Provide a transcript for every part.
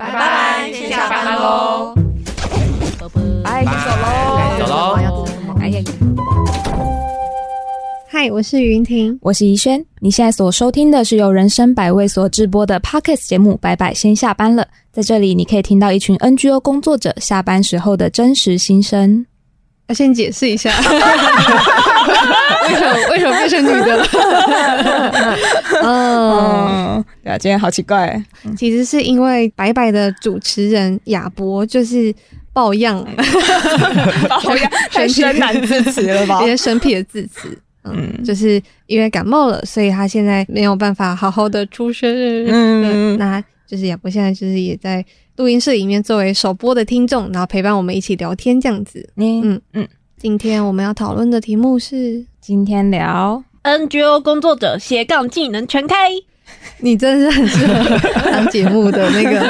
拜拜，先下班喽。拜，先走喽，走喽。哎呀，嗨，我是云婷，我是怡萱。你现在所收听的是由人生百味所直播的 Podcast 节目《拜拜先下班了》。在这里，你可以听到一群 NGO 工作者下班时候的真实心声。要先解释一下，为什么为什么变成女的了？嗯，对啊，今天好奇怪。其实是因为白白的主持人亚博就是抱恙，抱恙 太生难字词了吧？一些生僻的字词，嗯，就是因为感冒了，所以他现在没有办法好好的出声。嗯，那就是亚博现在就是也在。录音室里面作为首播的听众，然后陪伴我们一起聊天这样子。嗯嗯嗯。今天我们要讨论的题目是今天聊 NGO 工作者斜杠技能全开。你真的是很适合当节目的那个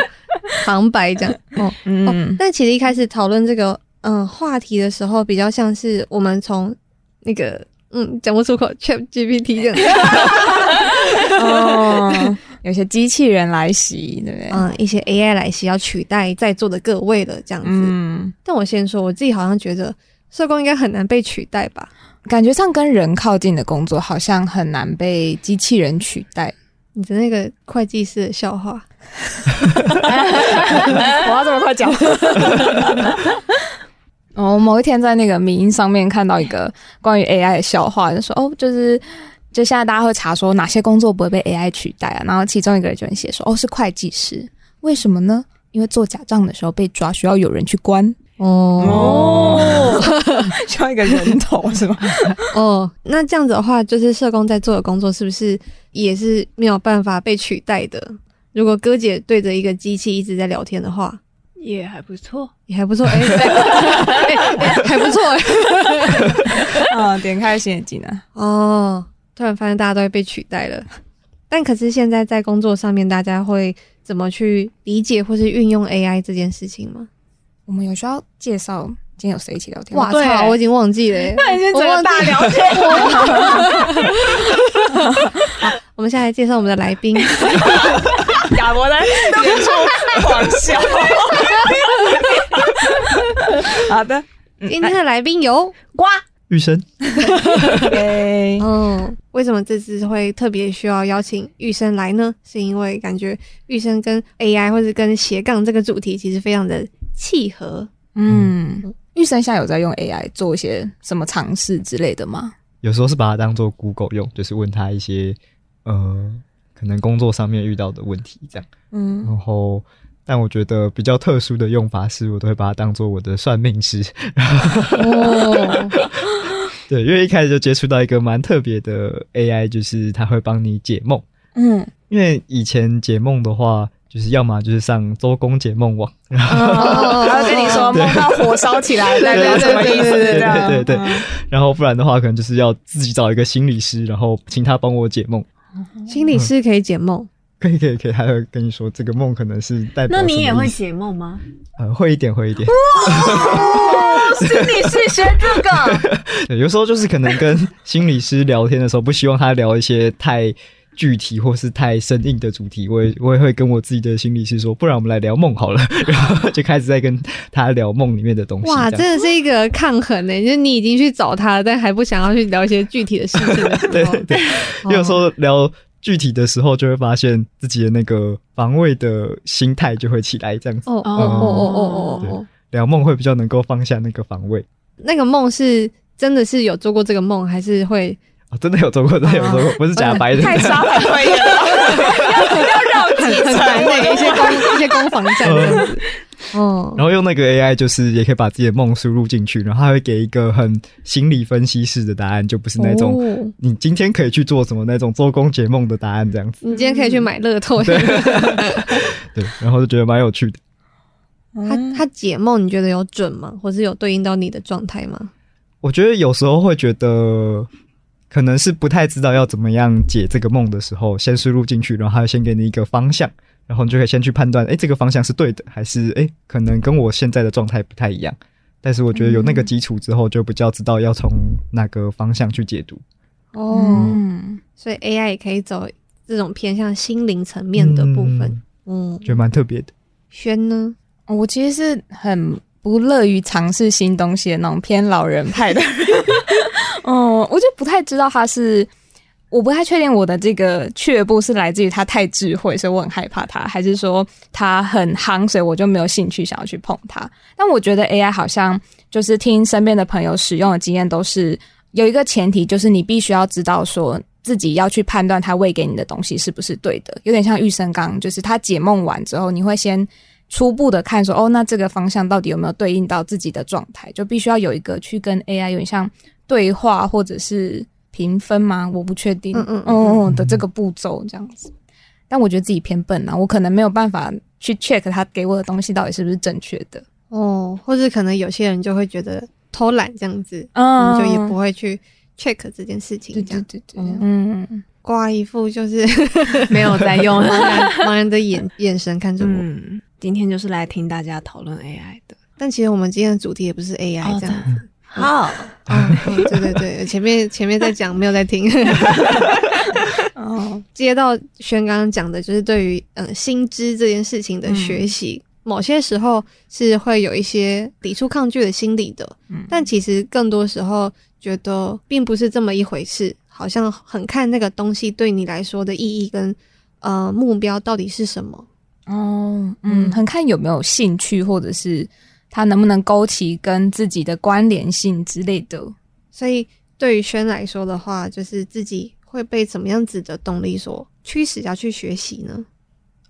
旁白这样。哦 嗯哦。但其实一开始讨论这个嗯话题的时候，比较像是我们从那个嗯讲不出口 ChatGPT 这样。哦。有些机器人来袭，对不对？嗯，一些 AI 来袭，要取代在座的各位了，这样子。嗯，但我先说，我自己好像觉得社工应该很难被取代吧？感觉上跟人靠近的工作，好像很难被机器人取代。你的那个会计师的笑话，我要这么快讲？哦，某一天在那个民音上面看到一个关于 AI 的笑话，就说哦，就是。就现在大家会查说哪些工作不会被 AI 取代啊？然后其中一个人就会写说：“哦，是会计师，为什么呢？因为做假账的时候被抓，需要有人去关哦，需要一个人头是吗？哦，那这样子的话，就是社工在做的工作是不是也是没有办法被取代的？如果哥姐对着一个机器一直在聊天的话，也还不错，也还不错，哎、欸 欸，还不错哎。啊，点开新眼镜啊哦。突然发现大家都会被取代了，但可是现在在工作上面，大家会怎么去理解或是运用 AI 这件事情吗？我们有需要介绍今天有谁一起聊天？哇操，我已经忘记了，那已经整个大聊天。好，我们现在来介绍我们的来宾，亚伯在远处狂笑。好的，今天的来宾有瓜。玉生，嗯，为什么这次会特别需要邀请玉生来呢？是因为感觉玉生跟 AI 或者跟斜杠这个主题其实非常的契合。嗯，玉生现在有在用 AI 做一些什么尝试之类的吗？有时候是把它当做 Google 用，就是问他一些呃，可能工作上面遇到的问题这样。嗯，然后。但我觉得比较特殊的用法是，我都会把它当做我的算命师。哦，对，因为一开始就接触到一个蛮特别的 AI，就是它会帮你解梦。嗯，因为以前解梦的话，就是要么就是上周公解梦网，然后然后跟你说梦到火烧起来代表什么意思？对对对，然后不然的话，可能就是要自己找一个心理师，然后请他帮我解梦。心理师可以解梦。可以可以可以，还会跟你说这个梦可能是代表。那你也会解梦吗？呃，会一点会一点。哇，心理师学这个。对，有时候就是可能跟心理师聊天的时候，不希望他聊一些太具体或是太生硬的主题，我也我也会跟我自己的心理师说，不然我们来聊梦好了，然后就开始在跟他聊梦里面的东西。哇，真的是一个抗衡呢，就是你已经去找他了，但还不想要去聊一些具体的事情。对对对，有时候聊。具体的时候，就会发现自己的那个防卫的心态就会起来，这样子。哦哦哦哦哦哦，聊梦会比较能够放下那个防卫。那个梦是真的是有做过这个梦，还是会？哦，真的有做过，真的有做过，不是假白的。太沙很会了，要要绕几层 那个一些攻一些攻防战这样子。哦，然后用那个 AI，就是也可以把自己的梦输入进去，然后它会给一个很心理分析式的答案，就不是那种你今天可以去做什么那种周公解梦的答案这样子。你今天可以去买乐透。对，对，然后就觉得蛮有趣的。他他解梦，你觉得有准吗？或是有对应到你的状态吗？我觉得有时候会觉得，可能是不太知道要怎么样解这个梦的时候，先输入进去，然后他先给你一个方向。然后你就可以先去判断，哎，这个方向是对的，还是哎，可能跟我现在的状态不太一样。但是我觉得有那个基础之后，就比较知道要从哪个方向去解读。哦，嗯，所以 AI 也可以走这种偏向心灵层面的部分。嗯，觉得蛮特别的。轩呢？我其实是很不乐于尝试新东西的那种偏老人派的人。哦，我就不太知道他是。我不太确定我的这个却步是来自于他太智慧，所以我很害怕他，还是说他很夯，所以我就没有兴趣想要去碰他。但我觉得 AI 好像就是听身边的朋友使用的经验，都是有一个前提，就是你必须要知道说自己要去判断他喂给你的东西是不是对的。有点像玉生刚，就是他解梦完之后，你会先初步的看说，哦，那这个方向到底有没有对应到自己的状态？就必须要有一个去跟 AI 有点像对话，或者是。评分吗？我不确定。嗯嗯嗯的这个步骤这样子，但我觉得自己偏笨啊，我可能没有办法去 check 他给我的东西到底是不是正确的。哦，或者可能有些人就会觉得偷懒这样子，嗯，就也不会去 check 这件事情。这样对对对，嗯，挂一副就是 没有在用 盲人的眼眼神看着我。嗯，今天就是来听大家讨论 AI 的，但其实我们今天的主题也不是 AI 这样子。好，嗯，对对对，前面前面在讲，没有在听。哦，接到轩刚刚讲的，就是对于嗯薪资这件事情的学习，嗯、某些时候是会有一些抵触抗拒的心理的。嗯，但其实更多时候觉得并不是这么一回事，好像很看那个东西对你来说的意义跟呃目标到底是什么。哦，嗯，很看有没有兴趣，或者是。他能不能勾起跟自己的关联性之类的？所以对于轩来说的话，就是自己会被怎么样子的动力所驱使要去学习呢？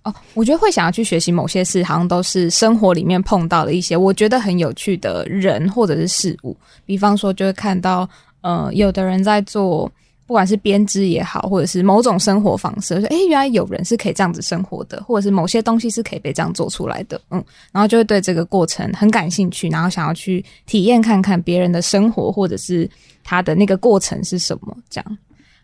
哦，我觉得会想要去学习某些事，好像都是生活里面碰到的一些我觉得很有趣的人或者是事物。比方说，就会看到呃，有的人在做。不管是编织也好，或者是某种生活方式，说哎，原来有人是可以这样子生活的，或者是某些东西是可以被这样做出来的，嗯，然后就会对这个过程很感兴趣，然后想要去体验看看别人的生活，或者是他的那个过程是什么这样。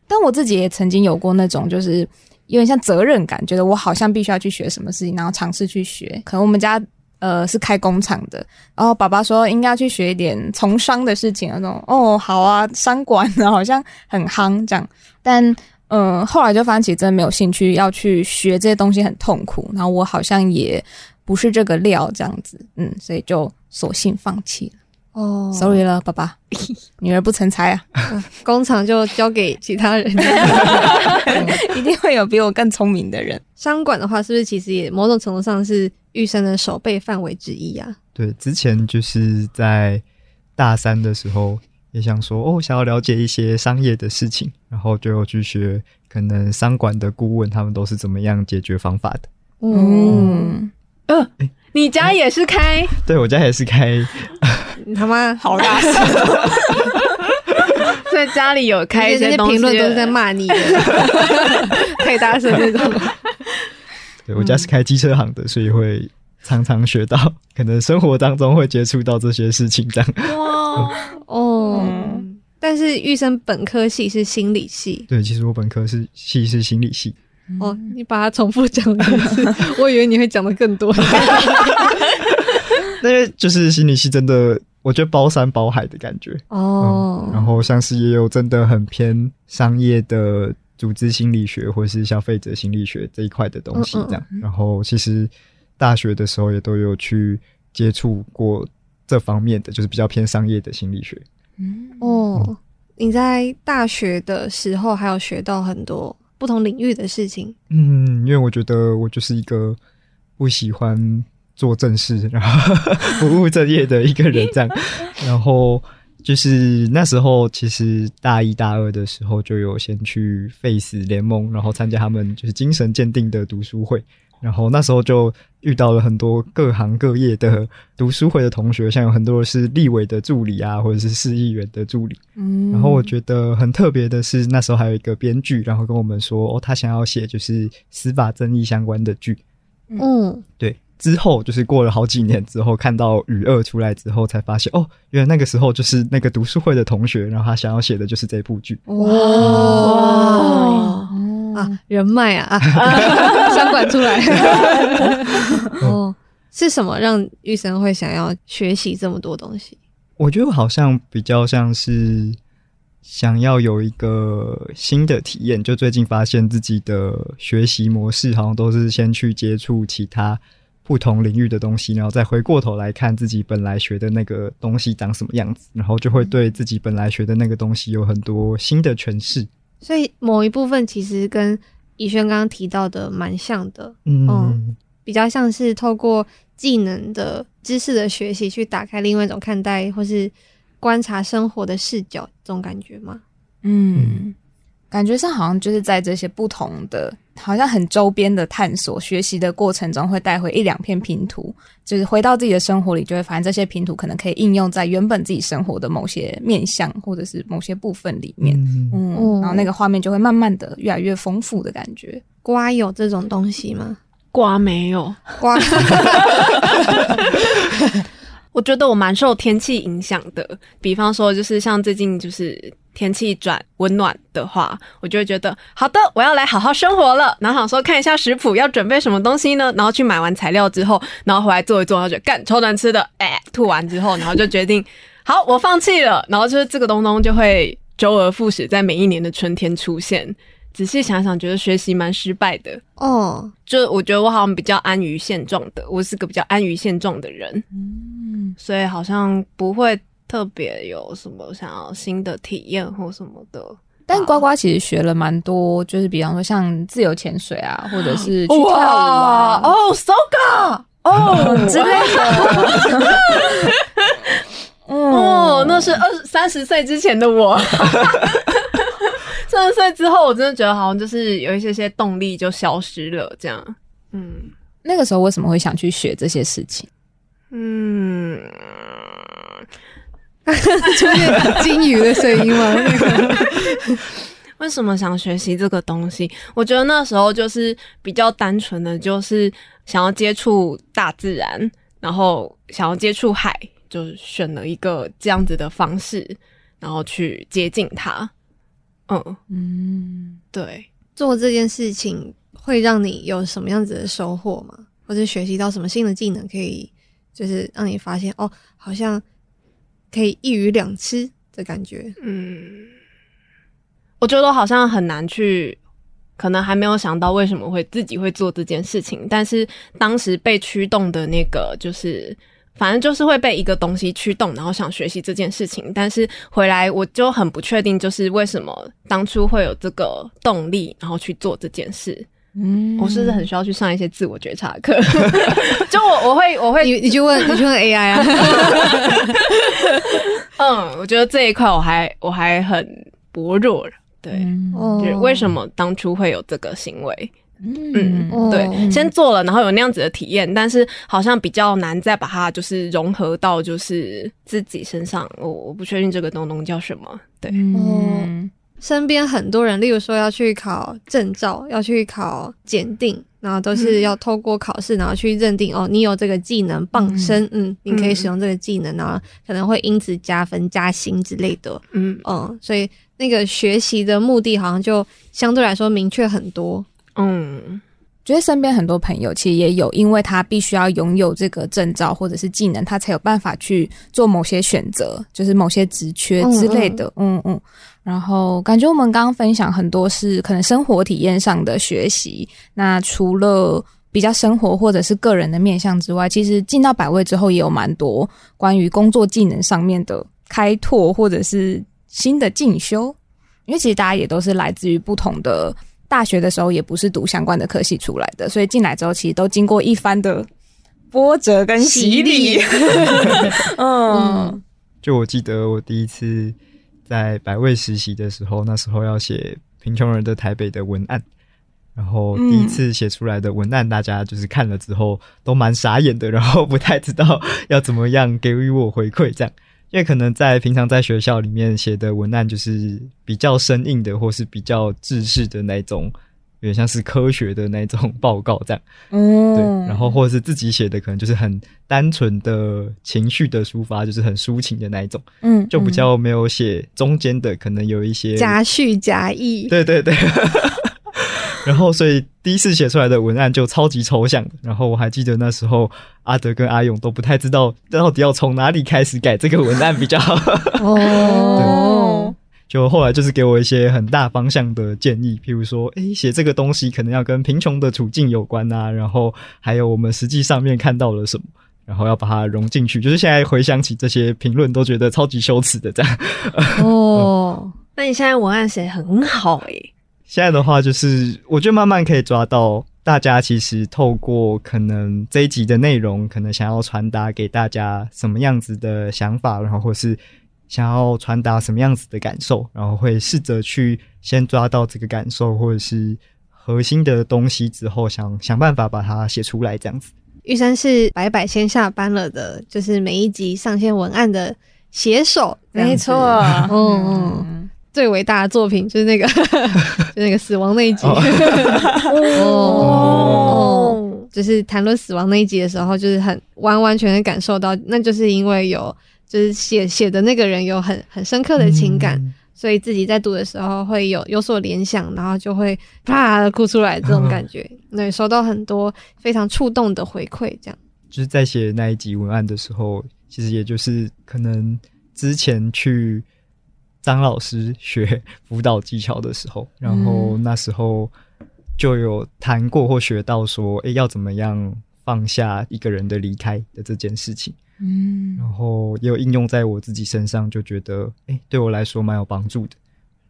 但我自己也曾经有过那种，就是有点像责任感，觉得我好像必须要去学什么事情，然后尝试去学。可能我们家。呃，是开工厂的，然后爸爸说应该要去学一点从商的事情，那种哦，好啊，商管好像很夯这样，但嗯、后来就发现其实真的没有兴趣要去学这些东西，很痛苦，然后我好像也不是这个料这样子，嗯，所以就索性放弃了。哦，sorry 了，爸爸，女儿不成才啊，嗯、工厂就交给其他人，一定会有比我更聪明的人。商管的话，是不是其实也某种程度上是？玉生的守备范围之一啊。对，之前就是在大三的时候，也想说哦，想要了解一些商业的事情，然后就去学可能商管的顾问他们都是怎么样解决方法的。嗯，呃，欸、你家也是开？对，我家也是开。你他妈好大声！在家里有开一些东西，评论都是在骂你的，太大声那种。对，我家是开机车行的，所以会常常学到，可能生活当中会接触到这些事情这样。哇哦，嗯、但是玉生本科系是心理系。对，其实我本科是系是心理系。哦，你把它重复讲一次，我以为你会讲的更多。因为就是心理系真的，我觉得包山包海的感觉。哦、嗯，然后像是也有真的很偏商业的。组织心理学或是消费者心理学这一块的东西，这样。嗯嗯、然后其实大学的时候也都有去接触过这方面的，就是比较偏商业的心理学。嗯哦，嗯、你在大学的时候还有学到很多不同领域的事情。嗯，因为我觉得我就是一个不喜欢做正事，然后不务正业的一个人，这样。然后。就是那时候，其实大一大二的时候就有先去 Face 联盟，然后参加他们就是精神鉴定的读书会，然后那时候就遇到了很多各行各业的读书会的同学，像有很多是立委的助理啊，或者是市议员的助理。嗯，然后我觉得很特别的是，那时候还有一个编剧，然后跟我们说，哦，他想要写就是司法正义相关的剧。嗯，对。之后就是过了好几年之后，看到《雨二》出来之后，才发现哦，原来那个时候就是那个读书会的同学，然后他想要写的就是这部剧。哇，啊，人脉啊，商管出来。哦，是什么让玉生会想要学习这么多东西？我觉得好像比较像是想要有一个新的体验。就最近发现自己的学习模式，好像都是先去接触其他。不同领域的东西，然后再回过头来看自己本来学的那个东西长什么样子，然后就会对自己本来学的那个东西有很多新的诠释。所以某一部分其实跟以轩刚刚提到的蛮像的，嗯，嗯，比较像是透过技能的知识的学习，去打开另外一种看待或是观察生活的视角，这种感觉吗？嗯。嗯感觉上好像就是在这些不同的，好像很周边的探索学习的过程中，会带回一两片拼图，就是回到自己的生活里，就会发现这些拼图可能可以应用在原本自己生活的某些面向，或者是某些部分里面。嗯，嗯，然后那个画面就会慢慢的越来越丰富的感觉。瓜有这种东西吗？瓜没有，瓜。我觉得我蛮受天气影响的，比方说就是像最近就是。天气转温暖的话，我就会觉得好的，我要来好好生活了。然后想说看一下食谱要准备什么东西呢？然后去买完材料之后，然后回来做一做，然后就干超难吃的，哎、欸，吐完之后，然后就决定好，我放弃了。然后就是这个东东就会周而复始，在每一年的春天出现。仔细想想，觉得学习蛮失败的哦。就我觉得我好像比较安于现状的，我是个比较安于现状的人，嗯，所以好像不会。特别有什么想要新的体验或什么的，但呱呱其实学了蛮多，就是比方说像自由潜水啊，或者是去跳舞啊，哦，Soga，哦 之类的。哦，那是二三十岁之前的我，三十岁之后，我真的觉得好像就是有一些些动力就消失了，这样。嗯，那个时候为什么会想去学这些事情？嗯。出现金鱼的声音吗？为什么想学习这个东西？我觉得那时候就是比较单纯的，就是想要接触大自然，然后想要接触海，就选了一个这样子的方式，然后去接近它。嗯嗯，对，做这件事情会让你有什么样子的收获吗？或者学习到什么新的技能，可以就是让你发现哦，好像。可以一鱼两吃的感觉，嗯，我觉得好像很难去，可能还没有想到为什么会自己会做这件事情，但是当时被驱动的那个，就是反正就是会被一个东西驱动，然后想学习这件事情，但是回来我就很不确定，就是为什么当初会有这个动力，然后去做这件事。嗯，我是不是很需要去上一些自我觉察课？就我我会我会你你去问你去问 AI 啊。嗯，我觉得这一块我还我还很薄弱。对，嗯、就是为什么当初会有这个行为？嗯，嗯对，先做了，然后有那样子的体验，但是好像比较难再把它就是融合到就是自己身上。我我不确定这个东东叫什么。对，嗯。身边很多人，例如说要去考证照，要去考检定，然后都是要透过考试，然后去认定哦，你有这个技能傍身，嗯，嗯，你可以使用这个技能，然后可能会因此加分加薪之类的，嗯。嗯，所以那个学习的目的好像就相对来说明确很多，嗯，觉得身边很多朋友其实也有，因为他必须要拥有这个证照或者是技能，他才有办法去做某些选择，就是某些职缺之类的。嗯嗯然后感觉我们刚刚分享很多是可能生活体验上的学习。那除了比较生活或者是个人的面向之外，其实进到百位之后也有蛮多关于工作技能上面的开拓或者是新的进修。因为其实大家也都是来自于不同的大学的时候，也不是读相关的科系出来的，所以进来之后其实都经过一番的波折跟洗礼。嗯，就我记得我第一次。在百味实习的时候，那时候要写《贫穷人的台北》的文案，然后第一次写出来的文案，大家就是看了之后都蛮傻眼的，然后不太知道要怎么样给予我回馈，这样，因为可能在平常在学校里面写的文案就是比较生硬的，或是比较制式的那种。有点像是科学的那种报告这样，嗯，对，然后或者是自己写的，可能就是很单纯的情绪的抒发，就是很抒情的那一种，嗯，就比较没有写中间的，可能有一些夹叙夹议，对对对，然后所以第一次写出来的文案就超级抽象，然后我还记得那时候阿德跟阿勇都不太知道到底要从哪里开始改这个文案比较好，哦。就后来就是给我一些很大方向的建议，譬如说，诶，写这个东西可能要跟贫穷的处境有关啊，然后还有我们实际上面看到了什么，然后要把它融进去。就是现在回想起这些评论，都觉得超级羞耻的这样。哦，那你现在文案写很好诶、欸。现在的话，就是我觉得慢慢可以抓到大家其实透过可能这一集的内容，可能想要传达给大家什么样子的想法，然后或是。想要传达什么样子的感受，然后会试着去先抓到这个感受或者是核心的东西之后，想想办法把它写出来，这样子。玉山是白白先下班了的，就是每一集上线文案的写手，没错。嗯嗯，最伟大的作品就是那个，就那个死亡那一集。哦，哦，就是谈论死亡那一集的时候，就是很完完全全感受到，那就是因为有。就是写写的那个人有很很深刻的情感，嗯，所以自己在读的时候会有有所联想，然后就会啪的哭出来这种感觉。对，收到很多非常触动的回馈，这样。就是在写那一集文案的时候，其实也就是可能之前去张老师学辅导技巧的时候，然后那时候就有谈过或学到说，哎，要怎么样放下一个人的离开的这件事情。嗯，然后也有应用在我自己身上，就觉得哎、欸，对我来说蛮有帮助的，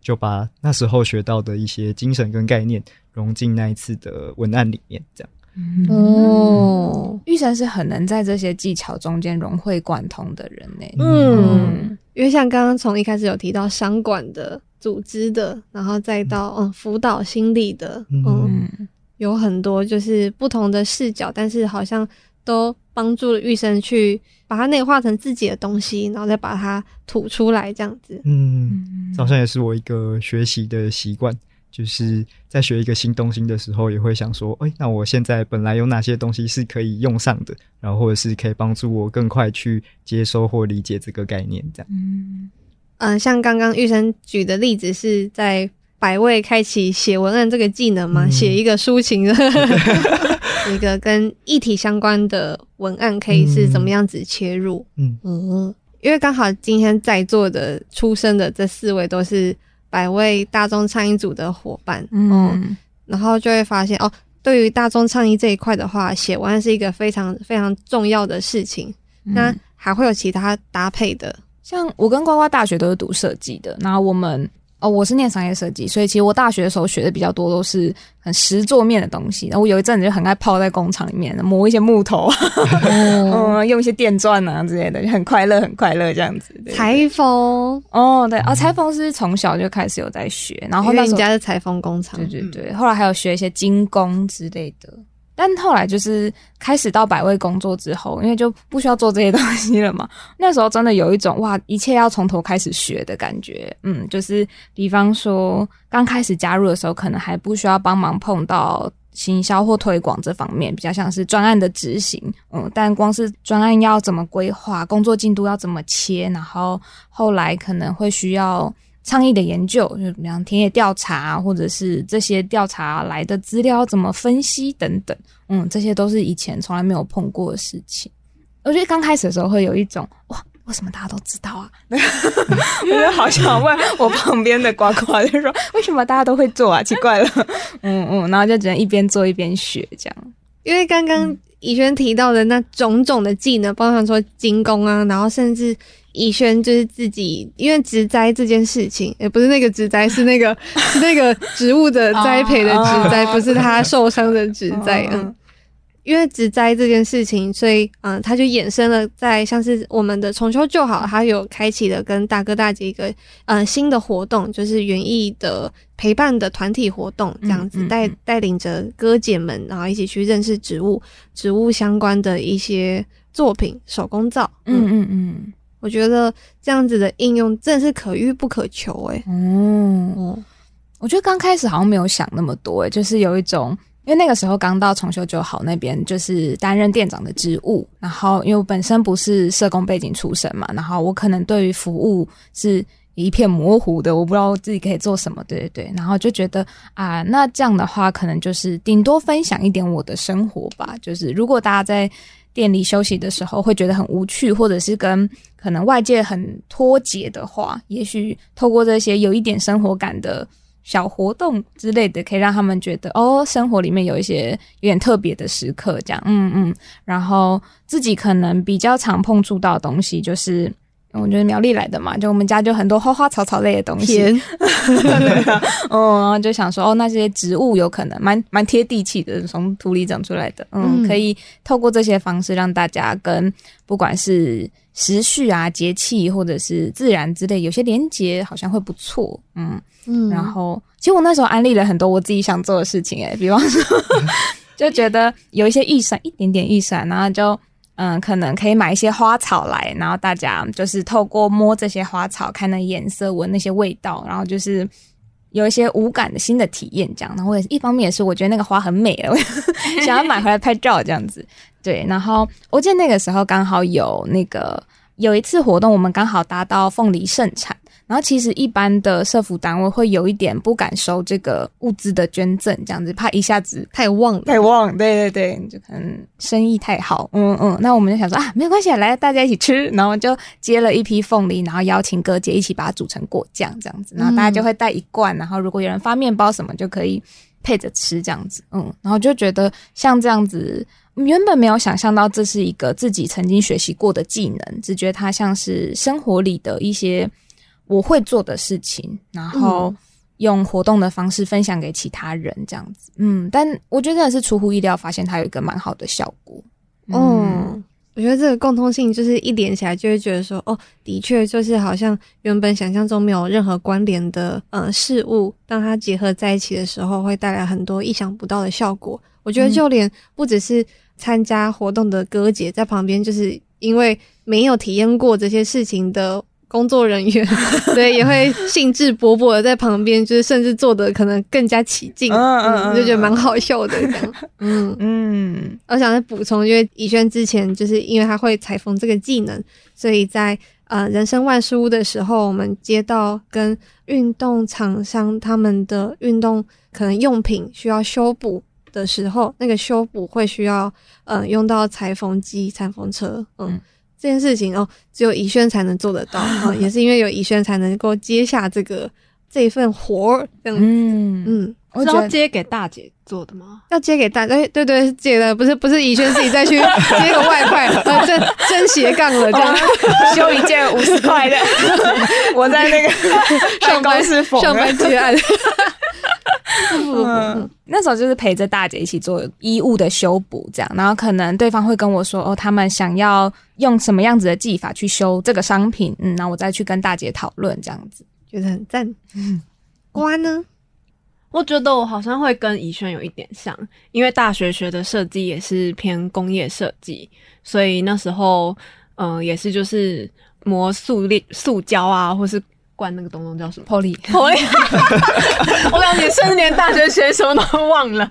就把那时候学到的一些精神跟概念融进那一次的文案里面，这样。嗯、哦，玉山是很能在这些技巧中间融会贯通的人呢。嗯，因为像刚刚从一开始有提到商管的、组织的，然后再到嗯。辅导心理的，嗯，嗯。有很多就是不同的视角，但是好像都帮助了玉生去。把它内化成自己的东西，然后再把它吐出来，这样子。嗯，好像也是我一个学习的习惯，就是在学一个新东西的时候，也会想说，哎、欸，那我现在本来有哪些东西是可以用上的，然后或者是可以帮助我更快去接收或理解这个概念，这样。嗯，呃，像刚刚玉生举的例子，是在百位开启写文案这个技能吗？写、嗯、一个抒情的。一个跟议题相关的文案可以是怎么样子切入？嗯嗯，因为刚好今天在座的出生的这四位都是百位大众倡议组的伙伴，嗯，嗯，然后就会发现哦，对于大众倡议这一块的话，写文案是一个非常非常重要的事情。嗯、那还会有其他搭配的，像我跟呱呱大学都是读设计的，然后我们。哦，我是念商业设计，所以其实我大学的时候学的比较多都是很实做面的东西。然后我有一阵子就很爱泡在工厂里面磨一些木头，嗯，用一些电钻啊之类的，就很快乐，很快乐这样子。裁缝哦，对哦，裁缝是从小就开始有在学，然后那时候人家是裁缝工厂，对对对，后来还有学一些精工之类的。但后来就是开始到百味工作之后，因为就不需要做这些东西了嘛。那时候真的有一种哇，一切要从头开始学的感觉。嗯，就是比方说刚开始加入的时候，可能还不需要帮忙碰到行销或推广这方面，比较像是专案的执行。嗯，但光是专案要怎么规划，工作进度要怎么切，然后后来可能会需要。倡议的研究，就比方田野调查，或者是这些调查来的资料怎么分析等等，嗯，这些都是以前从来没有碰过的事情。我觉得刚开始的时候会有一种哇，为什么大家都知道啊？我就好想问我旁边的呱呱，就说为什么大家都会做啊？奇怪了，嗯嗯，然后就只能一边做一边学这样。因为刚刚怡萱提到的那种种的技能，包含说精工啊，然后甚至。以轩就是自己，因为植栽这件事情，也不是那个植栽，是那个是那个植物的栽培的植栽，不是他受伤的植栽。嗯，因为植栽这件事情，所以嗯，他就衍生了在像是我们的重修旧好，他有开启了跟大哥大姐一个嗯新的活动，就是园艺的陪伴的团体活动，这样子带带领着哥姐们，然后一起去认识植物，植物相关的一些作品，手工皂。嗯嗯嗯。我觉得这样子的应用真的是可遇不可求诶、欸。嗯，嗯，我觉得刚开始好像没有想那么多诶，就是有一种，因为那个时候刚到重修就好那边，就是担任店长的职务，然后因为我本身不是社工背景出身嘛，然后我可能对于服务是一片模糊的，我不知道自己可以做什么，对对对，然后就觉得啊，那这样的话可能就是顶多分享一点我的生活吧，就是如果大家在。店里休息的时候会觉得很无趣，或者是跟可能外界很脱节的话，也许透过这些有一点生活感的小活动之类的，可以让他们觉得哦，生活里面有一些有点特别的时刻，这样，嗯嗯。然后自己可能比较常碰触到的东西就是。我觉得苗栗来的嘛，就我们家就很多花花草草类的东西。嗯甜，然后就想说，哦，那些植物有可能蛮蛮贴地气的，从土里长出来的，嗯，嗯可以透过这些方式让大家跟不管是时序啊、节气或者是自然之类有些连结，好像会不错，嗯嗯。然后，其实我那时候安利了很多我自己想做的事情，诶，比方说，就觉得有一些预算，一点点预算，然后就。嗯，可能可以买一些花草来，然后大家就是透过摸这些花草，看那颜色，闻那些味道，然后就是有一些无感的新的体验，这样。然后也一方面也是我觉得那个花很美了，想要买回来拍照这样子。对，然后我记得那个时候刚好有那个有一次活动，我们刚好达到凤梨盛产。然后其实一般的社福单位会有一点不敢收这个物资的捐赠，这样子怕一下子太旺太旺，对对对，就可能生意太好，嗯嗯。那我们就想说啊，没关系，来大家一起吃，然后就接了一批凤梨，然后邀请哥姐一起把它煮成果酱这样子，然后大家就会带一罐，然后如果有人发面包什么就可以配着吃这样子，嗯。然后就觉得像这样子，原本没有想象到这是一个自己曾经学习过的技能，只觉得它像是生活里的一些。我会做的事情，然后用活动的方式分享给其他人，这样子。嗯，但我觉得真的是出乎意料，发现它有一个蛮好的效果。嗯，哦，我觉得这个共通性就是一连起来就会觉得说，哦，的确就是好像原本想象中没有任何关联的呃事物，当它结合在一起的时候，会带来很多意想不到的效果。我觉得就连不只是参加活动的哥姐在旁边，就是因为没有体验过这些事情的。工作人员 对也会兴致勃勃的在旁边，就是甚至做的可能更加起劲，嗯，就觉得蛮好笑的这样。嗯 嗯，我想再补充，因为以轩之前就是因为他会裁缝这个技能，所以在呃人生万事屋的时候，我们接到跟运动厂商他们的运动可能用品需要修补的时候，那个修补会需要呃用到裁缝机、裁缝车，嗯。嗯这件事情哦，只有宜萱才能做得到啊，也是因为有宜萱才能够接下这个这一份活儿，这样子。嗯嗯，我是要接给大姐做的吗？要接给大哎，对对，接的不是不是宜萱自己再去 接个外快，呃，真真斜杠了这样，修一件五十块的，我在那个上班是上班接案。嗯，那时候就是陪着大姐一起做衣物的修补，这样，然后可能对方会跟我说，哦，他们想要用什么样子的技法去修这个商品，嗯，然后我再去跟大姐讨论，这样子觉得很赞。嗯，瓜呢？我觉得我好像会跟宜轩有一点像，因为大学学的设计也是偏工业设计，所以那时候，嗯、呃，也是就是磨塑料、塑胶啊，或是。灌那个东东叫什么？Poly，Poly。我感觉甚至连大学学什么都忘了。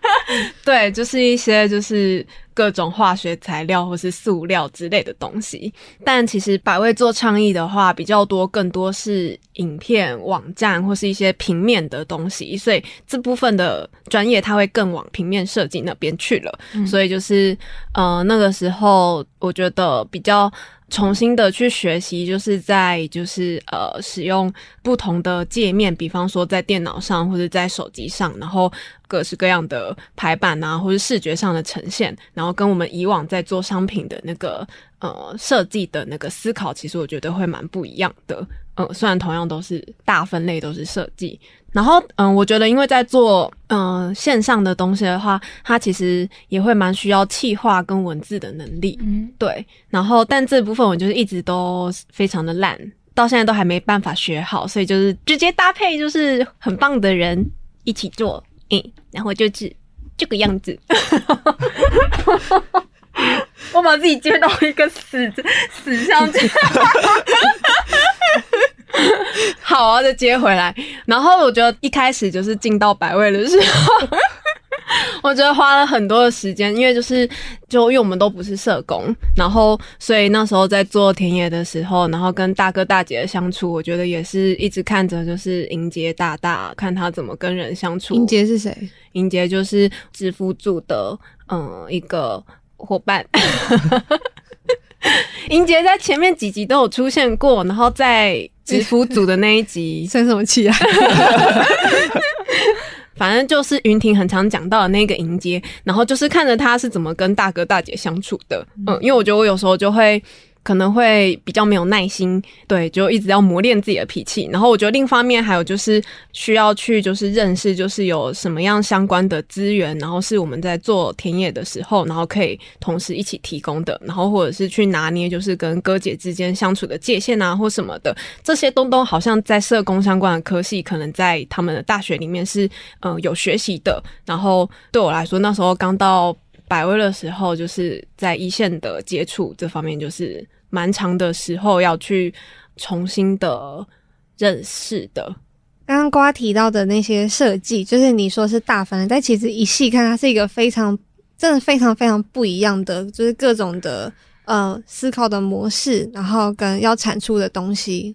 对，就是一些就是各种化学材料或是塑料之类的东西。但其实百味做倡议的话比较多，更多是影片、网站或是一些平面的东西。所以这部分的专业它会更往平面设计那边去了。嗯。所以就是呃那个时候我觉得比较。重新的去学习，就是在就是呃使用不同的界面，比方说在电脑上或者在手机上，然后各式各样的排版啊，或是视觉上的呈现，然后跟我们以往在做商品的那个呃设计的那个思考，其实我觉得会蛮不一样的。呃，虽然同样都是大分类都是设计，然后嗯、呃，我觉得因为在做嗯、呃、线上的东西的话，它其实也会蛮需要气化跟文字的能力，嗯，对。然后但这部分我就是一直都非常的烂，到现在都还没办法学好，所以就是直接搭配就是很棒的人一起做，嗯，然后就是这个样子。我把自己接到一个死死相去。好啊，再接回来。然后我觉得一开始就是进到百位的时候，我觉得花了很多的时间，因为就是就因为我们都不是社工，然后所以那时候在做田野的时候，然后跟大哥大姐的相处，我觉得也是一直看着就是英杰大大，看他怎么跟人相处。英杰是谁？英杰就是直福组的，嗯，一个。伙伴。英杰在前面几集都有出现过，然后在直服组的那一集生什么气啊？反正就是云婷很常讲到的那个迎接，然后就是看着他是怎么跟大哥大姐相处的。嗯，因为我觉得我有时候就会。可能会比较没有耐心，对，就一直要磨练自己的脾气。然后我觉得另一方面还有就是需要去就是认识，就是有什么样相关的资源，然后是我们在做田野的时候，然后可以同时一起提供的，然后或者是去拿捏就是跟哥姐之间相处的界限啊，或什么的，这些东东好像在社工相关的科系，可能在他们的大学里面是嗯、有学习的。然后对我来说，那时候刚到百威的时候，就是在一线的接触这方面，就是。蛮长的时候要去重新的认识的。刚刚瓜提到的那些设计，就是你说是大分，但其实一细看，它是一个非常真的非常非常不一样的，就是各种的呃思考的模式，然后跟要产出的东西。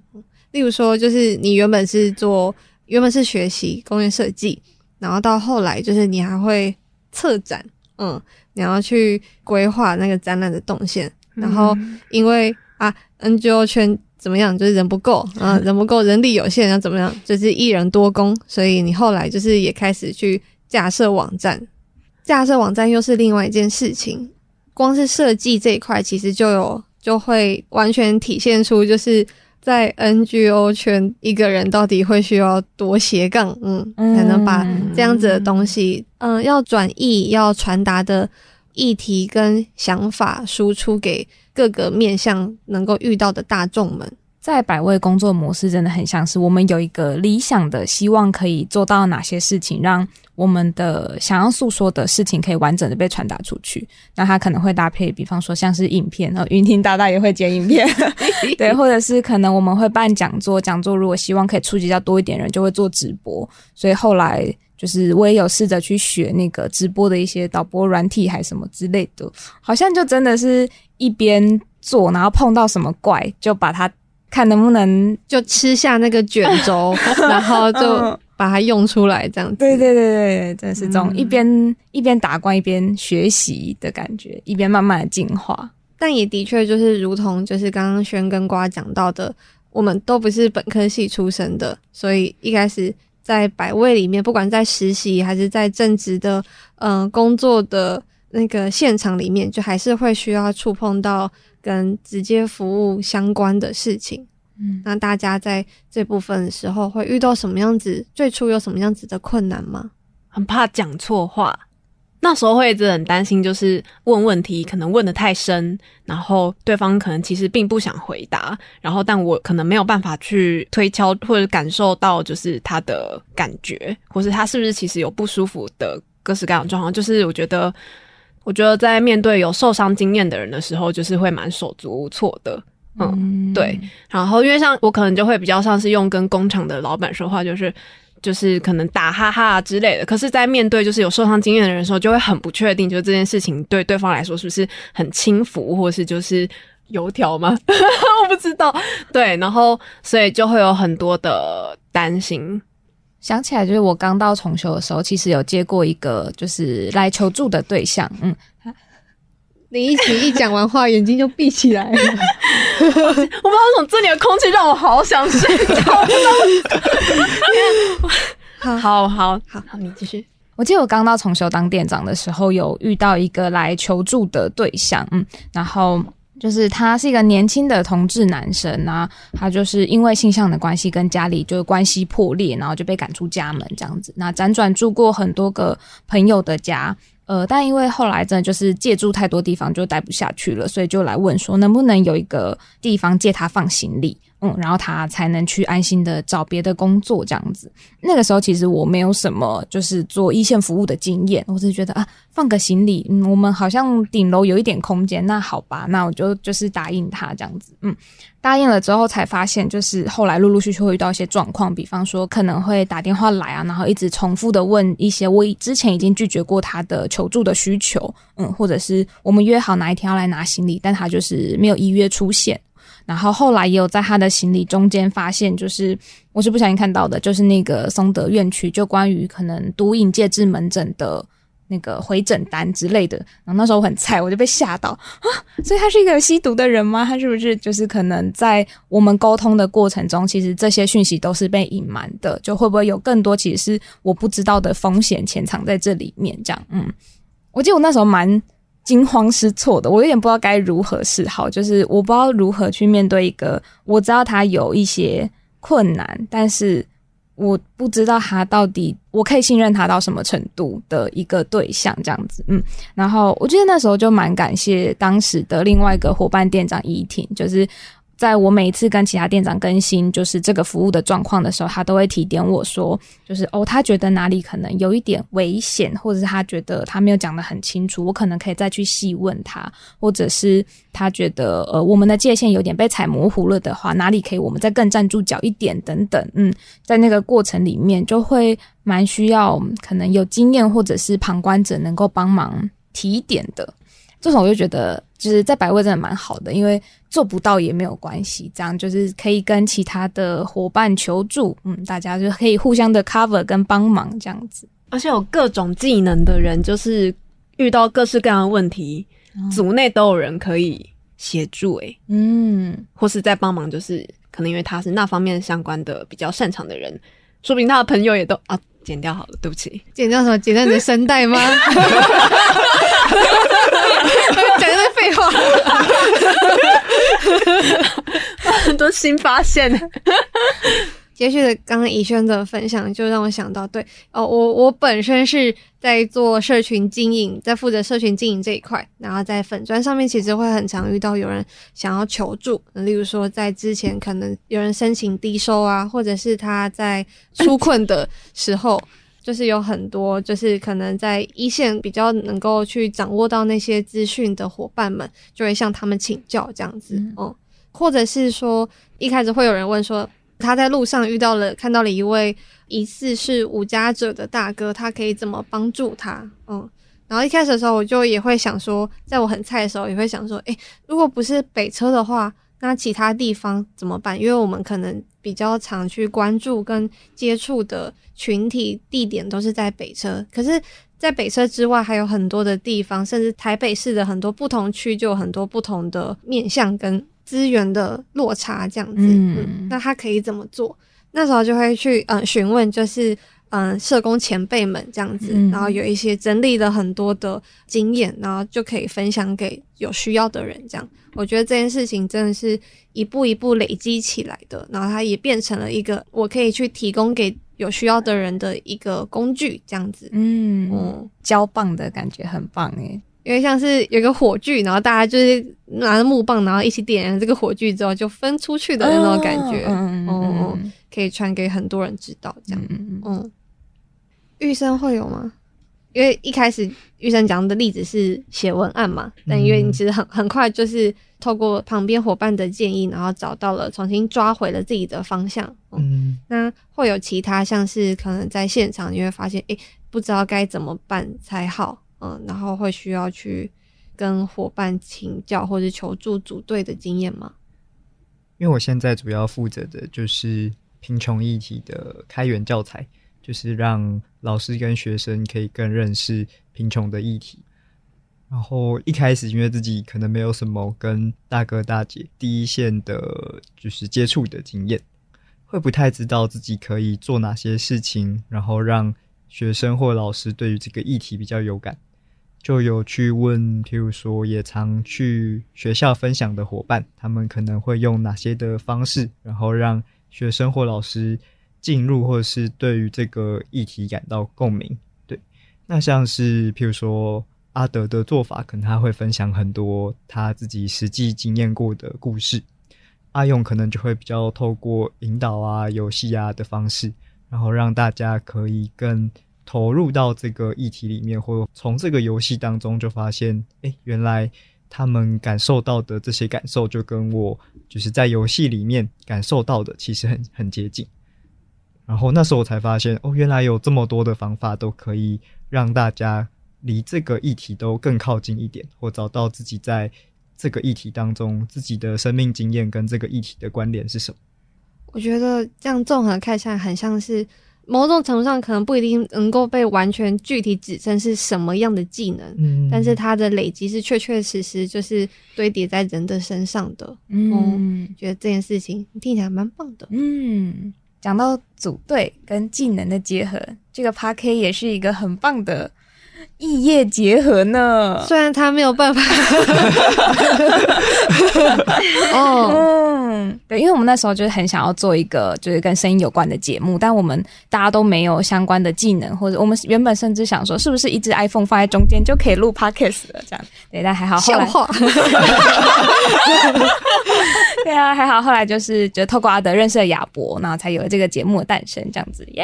例如说，就是你原本是做原本是学习工业设计，然后到后来就是你还会策展，嗯，你要去规划那个展览的动线。然后，因为啊，NGO 圈怎么样，就是人不够啊，人不够，人力有限，然后怎么样，就是一人多工，所以你后来就是也开始去架设网站，架设网站又是另外一件事情。光是设计这一块，其实就有就会完全体现出，就是在 NGO 圈一个人到底会需要多斜杠，嗯，才能把这样子的东西，嗯，要转译，要传达的。议题跟想法输出给各个面向能够遇到的大众们，在百位工作模式真的很像是我们有一个理想的希望，可以做到哪些事情，让我们的想要诉说的事情可以完整的被传达出去。那它可能会搭配，比方说像是影片，然后云婷大大也会剪影片，对，或者是可能我们会办讲座，讲座如果希望可以触及到多一点人，就会做直播。所以后来。就是我也有试着去学那个直播的一些导播软体，还什么之类的，好像就真的是一边做，然后碰到什么怪，就把它看能不能就吃下那个卷轴，然后就把它用出来，这样子。对对对对，真的是这种一边、嗯、一边打怪一边学习的感觉，一边慢慢的进化。但也的确就是如同就是刚刚轩跟瓜讲到的，我们都不是本科系出身的，所以一开始。在百位里面，不管在实习还是在正职的嗯、呃、工作的那个现场里面，就还是会需要触碰到跟直接服务相关的事情。嗯，那大家在这部分的时候会遇到什么样子？最初有什么样子的困难吗？很怕讲错话。那时候会一直很担心，就是问问题可能问的太深，然后对方可能其实并不想回答，然后但我可能没有办法去推敲或者感受到就是他的感觉，或是他是不是其实有不舒服的各式各样的状况。就是我觉得，我觉得在面对有受伤经验的人的时候，就是会蛮手足无措的。嗯，嗯对。然后因为像我可能就会比较像是用跟工厂的老板说话，就是。就是可能打哈哈之类的，可是，在面对就是有受伤经验的人的时候，就会很不确定，就是这件事情对对方来说是不是很轻浮，或是就是油条吗？我不知道。对，然后所以就会有很多的担心。想起来，就是我刚到重修的时候，其实有接过一个就是来求助的对象，嗯。你一起一讲完话，眼睛就闭起来了。我不知道为什么这里的空气让我好想睡觉。好好好好，你继续。我记得我刚到重修当店长的时候，有遇到一个来求助的对象，嗯，然后就是他是一个年轻的同志男生啊，他就是因为性向的关系跟家里就是关系破裂，然后就被赶出家门这样子。那辗转住过很多个朋友的家。呃，但因为后来真的就是借住太多地方，就待不下去了，所以就来问说能不能有一个地方借他放行李。嗯，然后他才能去安心的找别的工作这样子。那个时候其实我没有什么就是做一线服务的经验，我只是觉得啊，放个行李，嗯，我们好像顶楼有一点空间，那好吧，那我就就是答应他这样子。嗯，答应了之后才发现，就是后来陆陆续续会遇到一些状况，比方说可能会打电话来啊，然后一直重复的问一些我之前已经拒绝过他的求助的需求，嗯，或者是我们约好哪一天要来拿行李，但他就是没有依约出现。然后后来也有在他的行李中间发现，就是我是不小心看到的，就是那个松德院区就关于可能毒瘾戒治门诊的那个回诊单之类的。然后那时候我很菜，我就被吓到啊！所以他是一个吸毒的人吗？他是不是就是可能在我们沟通的过程中，其实这些讯息都是被隐瞒的？就会不会有更多其实是我不知道的风险潜藏在这里面？这样，嗯，我记得我那时候蛮惊慌失措的，我有点不知道该如何是好，就是我不知道如何去面对一个我知道他有一些困难，但是。我不知道他到底我可以信任他到什么程度的一个对象，这样子，嗯，然后我觉得那时候就蛮感谢当时的另外一个伙伴店长怡婷，就是。在我每一次跟其他店长更新就是这个服务的状况的时候，他都会提点我说，就是哦，他觉得哪里可能有一点危险，或者是他觉得他没有讲的很清楚，我可能可以再去细问他，或者是他觉得呃我们的界限有点被踩模糊了的话，哪里可以我们再更站住脚一点等等，嗯，在那个过程里面就会蛮需要可能有经验或者是旁观者能够帮忙提点的。这种我就觉得，就是在百味真的蛮好的，因为做不到也没有关系，这样就是可以跟其他的伙伴求助，嗯，大家就可以互相的 cover 跟帮忙这样子。而且有各种技能的人，就是遇到各式各样的问题，嗯、组内都有人可以协助、欸，诶嗯，或是在帮忙，就是可能因为他是那方面相关的比较擅长的人，说不定他的朋友也都啊。剪掉好了，对不起。剪掉什么？剪掉你的声带吗？讲一堆废话，很多新发现。接续的刚刚怡轩的分享，就让我想到，对哦，我我本身是在做社群经营，在负责社群经营这一块，然后在粉砖上面，其实会很常遇到有人想要求助，例如说在之前可能有人申请低收啊，或者是他在出困的时候，就是有很多就是可能在一线比较能够去掌握到那些资讯的伙伴们，就会向他们请教这样子，嗯，嗯，或者是说一开始会有人问说。他在路上遇到了，看到了一位疑似是无家者的大哥，他可以怎么帮助他？嗯，然后一开始的时候，我就也会想说，在我很菜的时候，也会想说，诶，如果不是北车的话，那其他地方怎么办？因为我们可能比较常去关注跟接触的群体地点都是在北车，可是，在北车之外，还有很多的地方，甚至台北市的很多不同区，就有很多不同的面向跟。资源的落差这样子，嗯，嗯，那他可以怎么做？那时候就会去嗯询问，就是嗯社工前辈们这样子，嗯，然后有一些整理了很多的经验，然后就可以分享给有需要的人。这样，我觉得这件事情真的是一步一步累积起来的，然后它也变成了一个我可以去提供给有需要的人的一个工具，这样子，嗯嗯，交棒的感觉很棒诶。因为像是有个火炬，然后大家就是拿着木棒，然后一起点燃这个火炬之后就分出去的那种感觉，嗯嗯嗯，可以传给很多人知道，这样，嗯嗯。玉生会有吗？因为一开始玉生讲的例子是写文案嘛，但因为你其实很很快就是透过旁边伙伴的建议，然后找到了重新抓回了自己的方向，嗯。嗯，那会有其他像是可能在现场你会发现，诶，不知道该怎么办才好。嗯，然后会需要去跟伙伴请教或者求助组队的经验吗？因为我现在主要负责的就是贫穷议题的开源教材，就是让老师跟学生可以更认识贫穷的议题。然后一开始因为自己可能没有什么跟大哥大姐第一线的，就是接触的经验，会不太知道自己可以做哪些事情，然后让学生或老师对于这个议题比较有感。就有去问，譬如说也常去学校分享的伙伴，他们可能会用哪些的方式，然后让学生或老师进入，或者是对于这个议题感到共鸣。对，那像是譬如说阿德的做法，可能他会分享很多他自己实际经验过的故事。阿勇可能就会比较透过引导啊、游戏啊的方式，然后让大家可以更。投入到这个议题里面，或从这个游戏当中就发现，哎，原来他们感受到的这些感受，就跟我就是在游戏里面感受到的，其实很很接近。然后那时候我才发现，哦，原来有这么多的方法都可以让大家离这个议题都更靠近一点，或找到自己在这个议题当中自己的生命经验跟这个议题的关联是什么。我觉得这样综合看下来，很像是。某种程度上可能不一定能够被完全具体指称是什么样的技能，嗯，但是它的累积是确确实实就是堆叠在人的身上的，嗯，嗯，觉得这件事情听起来蛮棒的，嗯，讲到组队跟技能的结合，这个 p a r k 也是一个很棒的。异业结合呢？虽然他没有办法。哦，嗯，对，因为我们那时候就是很想要做一个就是跟声音有关的节目，但我们大家都没有相关的技能，或者我们原本甚至想说，是不是一只 iPhone 放在中间就可以录 Podcast 了？这样，对，但还好后来，笑话 对啊，还好后来就是就透过阿德认识了亚伯，然后才有了这个节目的诞生，这样子，耶！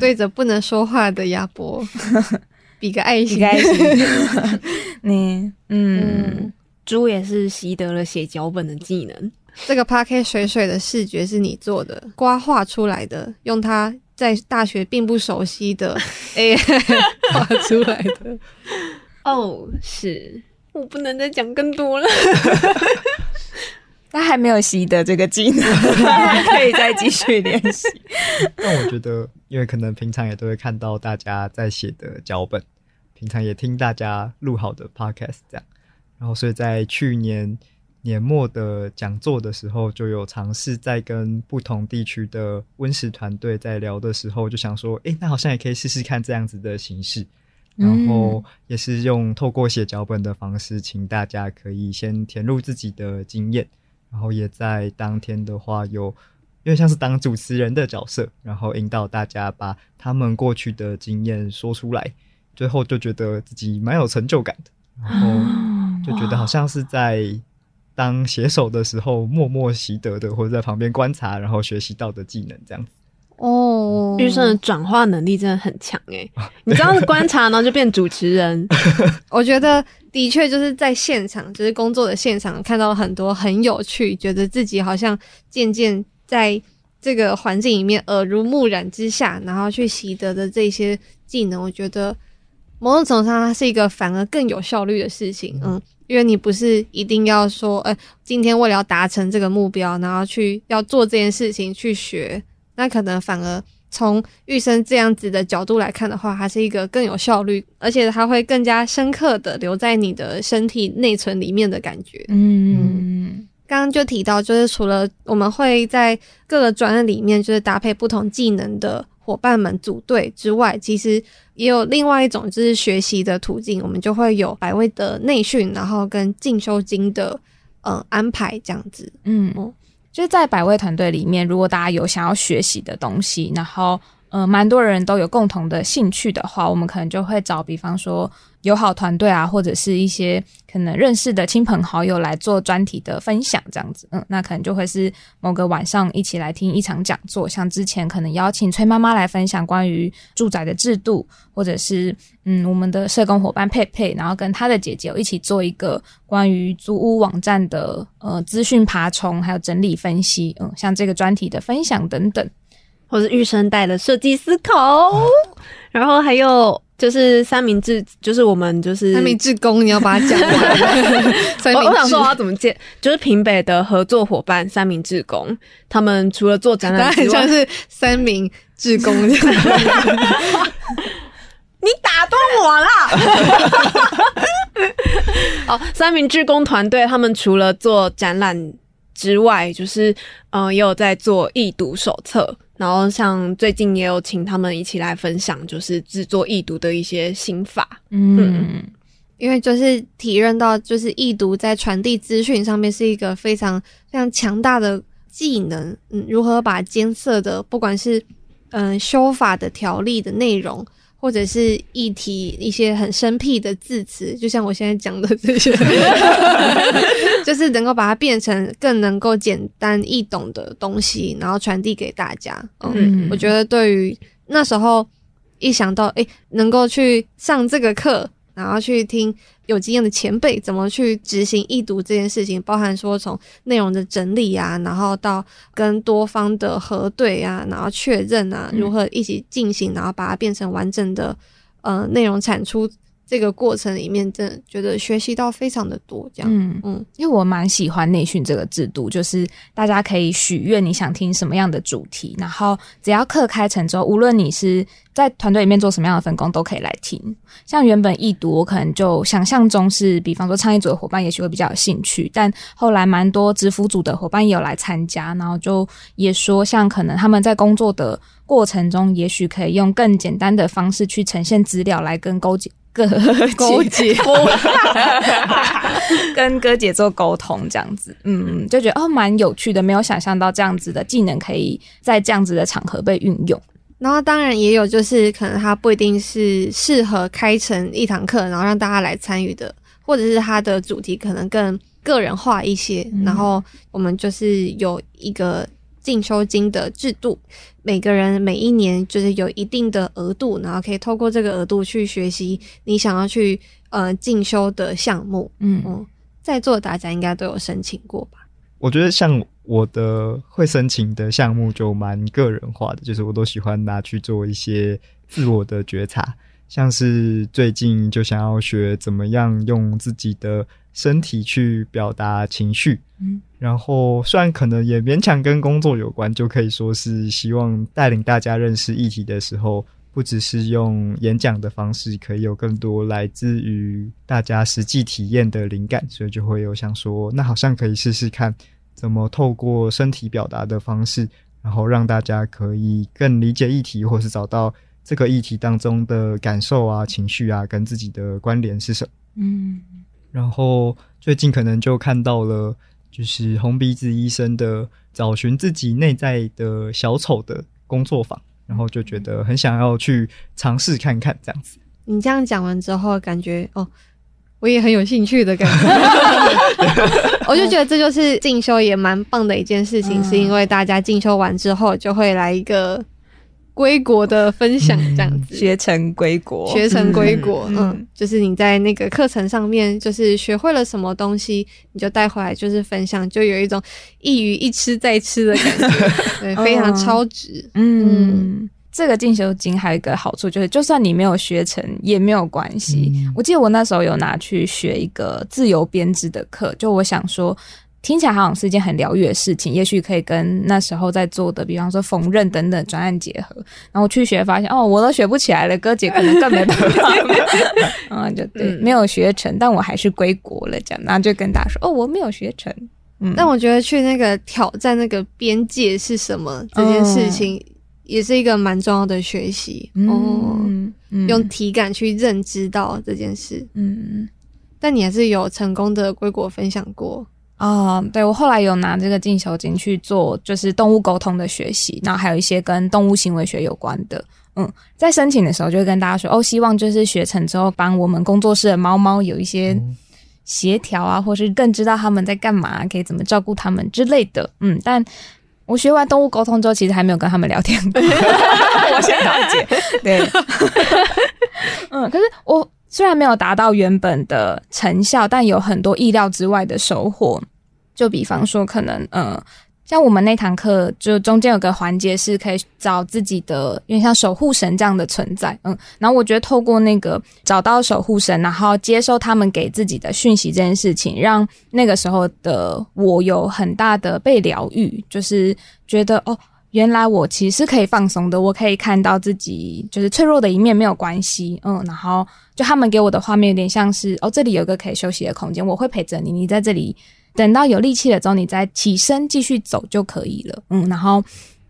对着不能说话的亚博。比个爱心，比个爱心。你，嗯，猪也是习得了写脚本的技能。这个 Podcast 水水的视觉是你做的，刮画出来的，用他在大学并不熟悉的 AI 画出来的。哦，是我不能再讲更多了。他还没有习得这个技能，可以再继续练习。但我觉得，因为可能平常也都会看到大家在写的脚本，平常也听大家录好的 podcast 这样，然后所以在去年年末的讲座的时候，就有尝试在跟不同地区的温室团队在聊的时候，就想说，诶，那好像也可以试试看这样子的形式，然后也是用透过写脚本的方式，请大家可以先填入自己的经验。然后也在当天的话，有因为像是当主持人的角色，然后引导大家把他们过去的经验说出来，最后就觉得自己蛮有成就感的，然后就觉得好像是在当写手的时候默默习得的，或者在旁边观察，然后学习到的技能这样子。哦，预算的转化能力真的很强诶，你知道是观察呢就变主持人，我觉得的确就是在现场，就是工作的现场看到了很多很有趣，觉得自己好像渐渐在这个环境里面耳濡目染之下，然后去习得的这些技能，我觉得某种程度上它是一个反而更有效率的事情，嗯，因为你不是一定要说，呃，今天为了要达成这个目标，然后去要做这件事情去学。那可能反而从玉生这样子的角度来看的话，还是一个更有效率，而且它会更加深刻的留在你的身体内存里面的感觉。嗯，刚刚就提到，就是除了我们会在各个专案里面，就是搭配不同技能的伙伴们组队之外，其实也有另外一种就是学习的途径，我们就会有百位的内训，然后跟进修金的嗯安排这样子。嗯。就在百位团队里面，如果大家有想要学习的东西，然后呃，蛮多人都有共同的兴趣的话，我们可能就会找，比方说友好团队啊，或者是一些可能认识的亲朋好友来做专题的分享，这样子。嗯，那可能就会是某个晚上一起来听一场讲座，像之前可能邀请崔妈妈来分享关于住宅的制度，或者是嗯，我们的社工伙伴佩佩，然后跟她的姐姐一起做一个关于租屋网站的呃资讯爬虫，还有整理分析，嗯，像这个专题的分享等等。或者玉生带的设计思考，然后还有就是三明治，就是我们就是三明治工，你要把它讲完。我我想说我要怎么接，就是平北的合作伙伴三明治工，他们除了做展览很像是三明治工。你打断我啦！哦，三明治工团队他们除了做展览之外，就是呃也有在做易读手册。然后像最近也有请他们一起来分享，就是制作易读的一些心法。嗯，嗯，因为就是体认到，就是易读在传递资讯上面是一个非常非常强大的技能。嗯，如何把艰涩的，不管是嗯、呃、修法的条例的内容。或者是议题一些很生僻的字词，就像我现在讲的这些，就是能够把它变成更能够简单易懂的东西，然后传递给大家。嗯，嗯我觉得对于那时候一想到，诶，能够去上这个课。然后去听有经验的前辈怎么去执行易读这件事情，包含说从内容的整理啊，然后到跟多方的核对啊，然后确认啊，如何一起进行，然后把它变成完整的呃内容产出，这个过程里面，真的觉得学习到非常的多，这样。嗯嗯，因为我蛮喜欢内训这个制度，就是大家可以许愿你想听什么样的主题，然后只要课开成之后，无论你是在团队里面做什么样的分工，都可以来听。像原本一读，我可能就想象中是，比方说创意组的伙伴也许会比较有兴趣，但后来蛮多直服组的伙伴也有来参加，然后就也说，像可能他们在工作的过程中，也许可以用更简单的方式去呈现资料来跟勾结。勾结，跟哥姐做沟通这样子，嗯，就觉得哦蛮有趣的，没有想象到这样子的技能可以在这样子的场合被运用。然后当然也有，就是可能它不一定是适合开成一堂课，然后让大家来参与的，或者是它的主题可能更个人化一些。然后我们就是有一个。进修金的制度，每个人每一年就是有一定的额度，然后可以透过这个额度去学习你想要去呃进修的项目。嗯嗯，在座的大家应该都有申请过吧？我觉得像我的会申请的项目就蛮个人化的，就是我都喜欢拿去做一些自我的觉察，像是最近就想要学怎么样用自己的。身体去表达情绪，嗯，然后虽然可能也勉强跟工作有关，就可以说是希望带领大家认识议题的时候，不只是用演讲的方式，可以有更多来自于大家实际体验的灵感，所以就会有想说，那好像可以试试看，怎么透过身体表达的方式，然后让大家可以更理解议题，或是找到这个议题当中的感受啊、情绪啊，跟自己的关联是什么，嗯。然后最近可能就看到了，就是红鼻子医生的找寻自己内在的小丑的工作坊，然后就觉得很想要去尝试看看这样子。你这样讲完之后，感觉哦，我也很有兴趣的感觉。我就觉得这就是进修也蛮棒的一件事情，是因为大家进修完之后就会来一个。归国的分享这样子，学成归国，学成归国，嗯，嗯，就是你在那个课程上面，就是学会了什么东西，你就带回来，就是分享，就有一种一鱼一吃再吃的感觉，对，非常超值。嗯，嗯，这个进修金还有一个好处，就是就算你没有学成也没有关系。嗯，我记得我那时候有拿去学一个自由编织的课，就我想说。听起来好像是一件很疗愈的事情，也许可以跟那时候在做的，比方说缝纫等等专案结合。然后去学，发现哦，我都学不起来了，哥姐可能更没办法。嗯，就对，没有学成，但我还是归国了，这样，然后就跟大家说，哦，我没有学成。嗯，但我觉得去那个挑战那个边界是什么这件事情，也是一个蛮重要的学习哦。嗯，用体感去认知到这件事。嗯，但你还是有成功的归国分享过。啊、嗯，对，我后来有拿这个进修金去做，就是动物沟通的学习，然后还有一些跟动物行为学有关的。嗯，在申请的时候就会跟大家说，哦，希望就是学成之后帮我们工作室的猫猫有一些协调啊，或是更知道他们在干嘛，可以怎么照顾他们之类的。嗯，但我学完动物沟通之后，其实还没有跟他们聊天过。我先了解，对，嗯，可是我。虽然没有达到原本的成效，但有很多意料之外的收获。就比方说，可能呃，像我们那堂课，就中间有个环节是可以找自己的，有点像守护神这样的存在。嗯，然后我觉得透过那个找到守护神，然后接收他们给自己的讯息这件事情，让那个时候的我有很大的被疗愈，就是觉得哦。原来我其实是可以放松的，我可以看到自己就是脆弱的一面，没有关系，嗯，然后就他们给我的画面有点像是哦，这里有个可以休息的空间，我会陪着你，你在这里等到有力气了之后，你再起身继续走就可以了，嗯，然后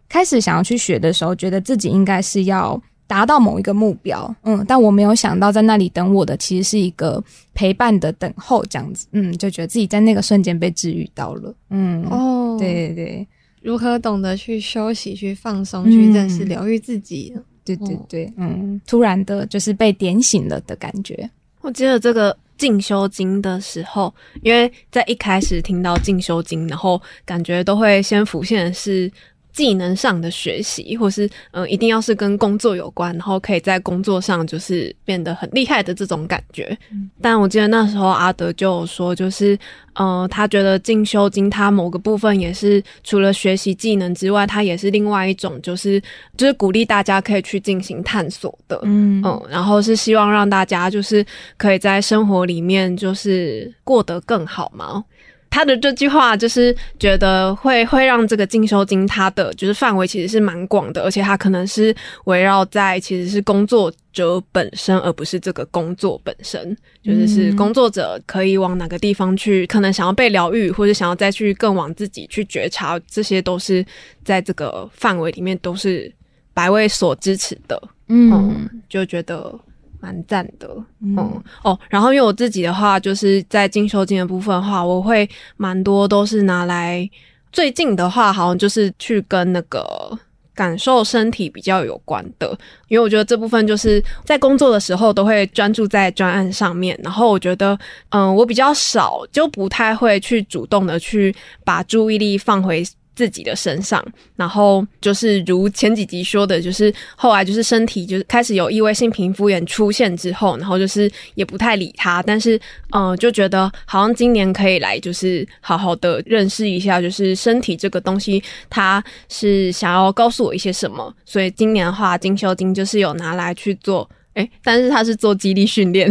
开始想要去学的时候，觉得自己应该是要达到某一个目标，嗯，但我没有想到在那里等我的其实是一个陪伴的等候这样子，嗯，就觉得自己在那个瞬间被治愈到了，嗯，哦，对对对。如何懂得去休息、去放松、嗯、去认识、疗愈自己？对对对，嗯，突然的就是被点醒了的感觉。我记得这个进修经的时候，因为在一开始听到进修经，然后感觉都会先浮现的是技能上的学习，或是嗯、呃，一定要是跟工作有关，然后可以在工作上就是变得很厉害的这种感觉。嗯、但我记得那时候阿德就有说，就是嗯、呃，他觉得进修经他某个部分也是除了学习技能之外，他也是另外一种，就是就是鼓励大家可以去进行探索的。嗯嗯，然后是希望让大家就是可以在生活里面就是过得更好嘛。他的这句话就是觉得会会让这个进修金它的就是范围其实是蛮广的，而且它可能是围绕在其实是工作者本身，而不是这个工作本身，就是是工作者可以往哪个地方去，可能想要被疗愈，或者想要再去更往自己去觉察，这些都是在这个范围里面都是白位所支持的，嗯，嗯，就觉得。蛮赞的，嗯，嗯哦，然后因为我自己的话，就是在进修经的部分的话，我会蛮多都是拿来最近的话，好像就是去跟那个感受身体比较有关的，因为我觉得这部分就是在工作的时候都会专注在专案上面，然后我觉得，嗯，我比较少，就不太会去主动的去把注意力放回。自己的身上，然后就是如前几集说的，就是后来就是身体就是开始有异位性皮肤炎出现之后，然后就是也不太理他，但是嗯、就觉得好像今年可以来就是好好的认识一下，就是身体这个东西，它是想要告诉我一些什么，所以今年的话，精修经就是有拿来去做。诶，但是他是做肌力训练，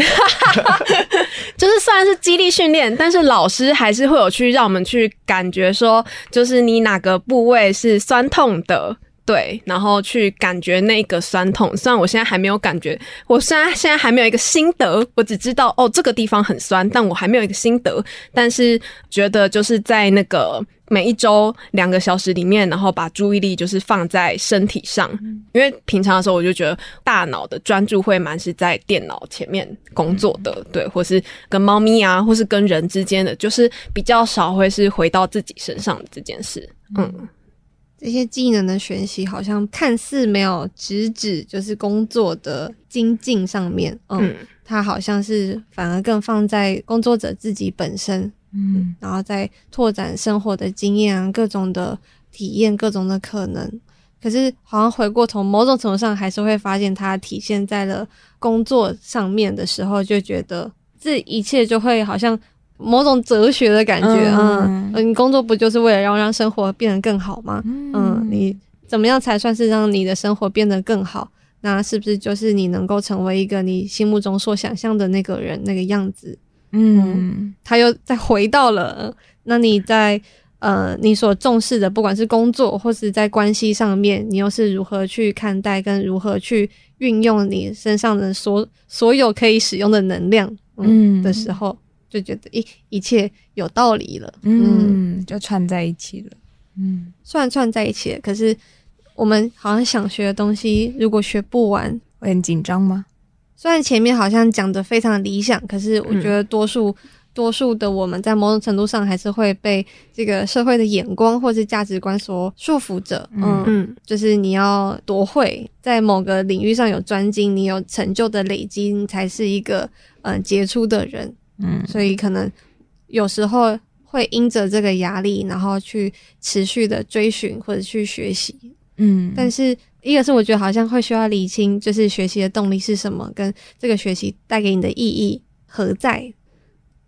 就是虽然是激励训练，但是老师还是会有去让我们去感觉说，就是你哪个部位是酸痛的。对，然后去感觉那个酸痛。虽然我现在还没有感觉，我虽然现在还没有一个心得，我只知道哦这个地方很酸，但我还没有一个心得。但是觉得就是在那个每一周两个小时里面，然后把注意力就是放在身体上，因为平常的时候我就觉得大脑的专注会蛮是在电脑前面工作的，对，或是跟猫咪啊，或是跟人之间的，就是比较少会是回到自己身上的这件事，嗯。这些技能的学习好像看似没有直指就是工作的精进上面，嗯，嗯，它好像是反而更放在工作者自己本身，嗯，然后再拓展生活的经验啊，各种的体验，各种的可能。可是好像回过头，某种程度上还是会发现它体现在了工作上面的时候，就觉得这一切就会好像。某种哲学的感觉，嗯，嗯，你工作不就是为了要让生活变得更好吗？嗯，嗯，你怎么样才算是让你的生活变得更好？那是不是就是你能够成为一个你心目中所想象的那个人那个样子？嗯，嗯，他又再回到了，那你在呃你所重视的，不管是工作或是在关系上面，你又是如何去看待跟如何去运用你身上的所所有可以使用的能量？嗯，的时候。就觉得一一切有道理了，嗯，就串在一起了，嗯，虽然串在一起了，可是我们好像想学的东西，如果学不完，会很紧张吗？虽然前面好像讲的非常理想，可是我觉得多数、嗯、多数的我们在某种程度上还是会被这个社会的眼光或是价值观所束缚着，嗯。嗯，就是你要多会在某个领域上有专精，你有成就的累积，你才是一个嗯杰出的人。嗯，所以可能有时候会因着这个压力，然后去持续的追寻或者去学习。嗯，但是一个是我觉得好像会需要理清，就是学习的动力是什么，跟这个学习带给你的意义何在。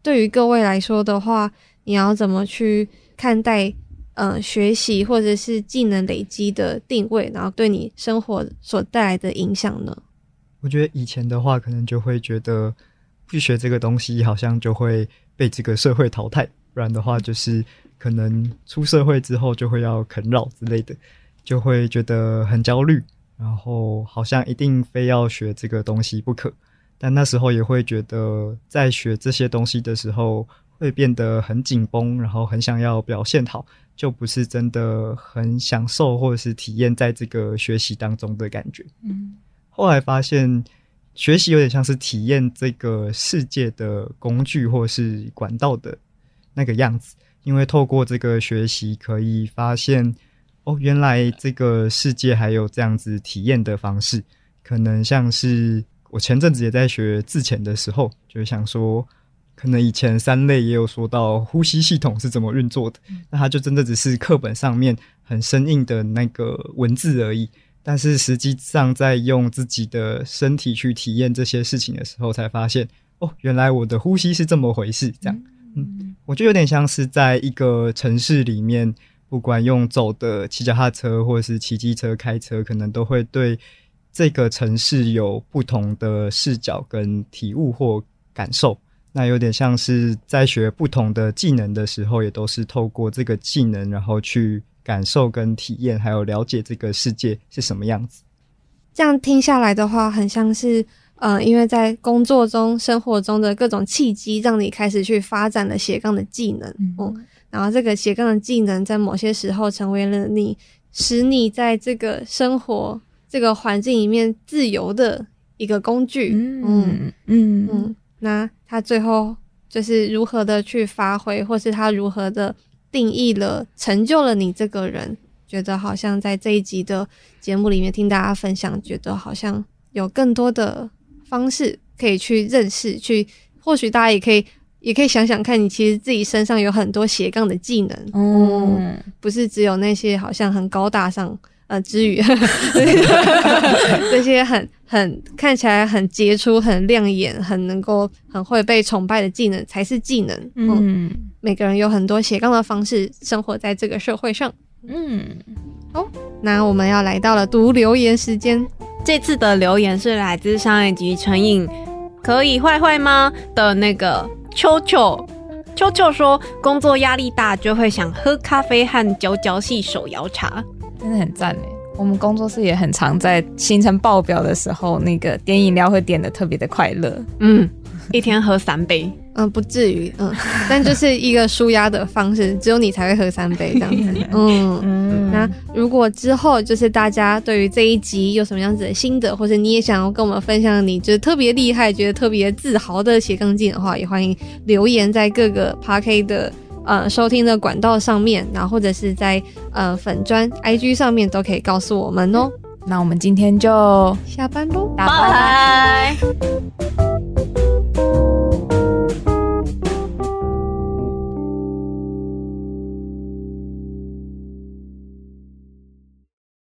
对于各位来说的话，你要怎么去看待呃学习或者是技能累积的定位，然后对你生活所带来的影响呢？我觉得以前的话，可能就会觉得。去学这个东西，好像就会被这个社会淘汰；不然的话，就是可能出社会之后就会要啃老之类的，就会觉得很焦虑。然后好像一定非要学这个东西不可。但那时候也会觉得，在学这些东西的时候，会变得很紧绷，然后很想要表现好，就不是真的很享受或者是体验在这个学习当中的感觉。嗯，后来发现。学习有点像是体验这个世界的工具或是管道的那个样子，因为透过这个学习，可以发现哦，原来这个世界还有这样子体验的方式。可能像是我前阵子也在学自潜的时候，就想说，可能以前三类也有说到呼吸系统是怎么运作的，那它就真的只是课本上面很生硬的那个文字而已。但是实际上在用自己的身体去体验这些事情的时候，才发现哦，原来我的呼吸是这么回事。这样，嗯，我觉得有点像是在一个城市里面，不管用走的骑脚踏车或者是骑机车开车，可能都会对这个城市有不同的视角跟体悟或感受。那有点像是在学不同的技能的时候，也都是透过这个技能，然后去感受跟体验，还有了解这个世界是什么样子。这样听下来的话，很像是，呃，因为在工作中、生活中的各种契机，让你开始去发展了斜杠的技能。嗯，嗯，然后这个斜杠的技能，在某些时候成为了你，使你在这个生活这个环境里面自由的一个工具。嗯嗯嗯。嗯那他最后就是如何的去发挥，或是他如何的定义了、成就了你这个人？觉得好像在这一集的节目里面听大家分享，觉得好像有更多的方式可以去认识，去或许大家也可以也可以想想看，你其实自己身上有很多斜杠的技能，嗯，不是只有那些好像很高大上。呃，之余，这些很很看起来很杰出、很亮眼、很能够很会被崇拜的技能才是技能。嗯，嗯，每个人有很多斜杠的方式生活在这个社会上。嗯，好，那我们要来到了读留言时间。这次的留言是来自上一集成瘾可以坏坏吗的那个秋秋。秋秋说，工作压力大就会想喝咖啡和嚼嚼戏手摇茶。真的很赞诶！我们工作室也很常在行程爆表的时候，那个点饮料会点的特别的快乐。嗯，一天喝三杯，嗯，不至于，嗯，但就是一个舒压的方式，只有你才会喝三杯这样子。嗯嗯。那如果之后就是大家对于这一集有什么样子的心得，或者你也想要跟我们分享你就是特别厉害、觉得特别自豪的斜杠技的话，也欢迎留言在各个 Podcast 的。呃，收听的管道上面，然后或者是在呃粉砖 IG 上面都可以告诉我们哦。那我们今天就下班喽，拜拜。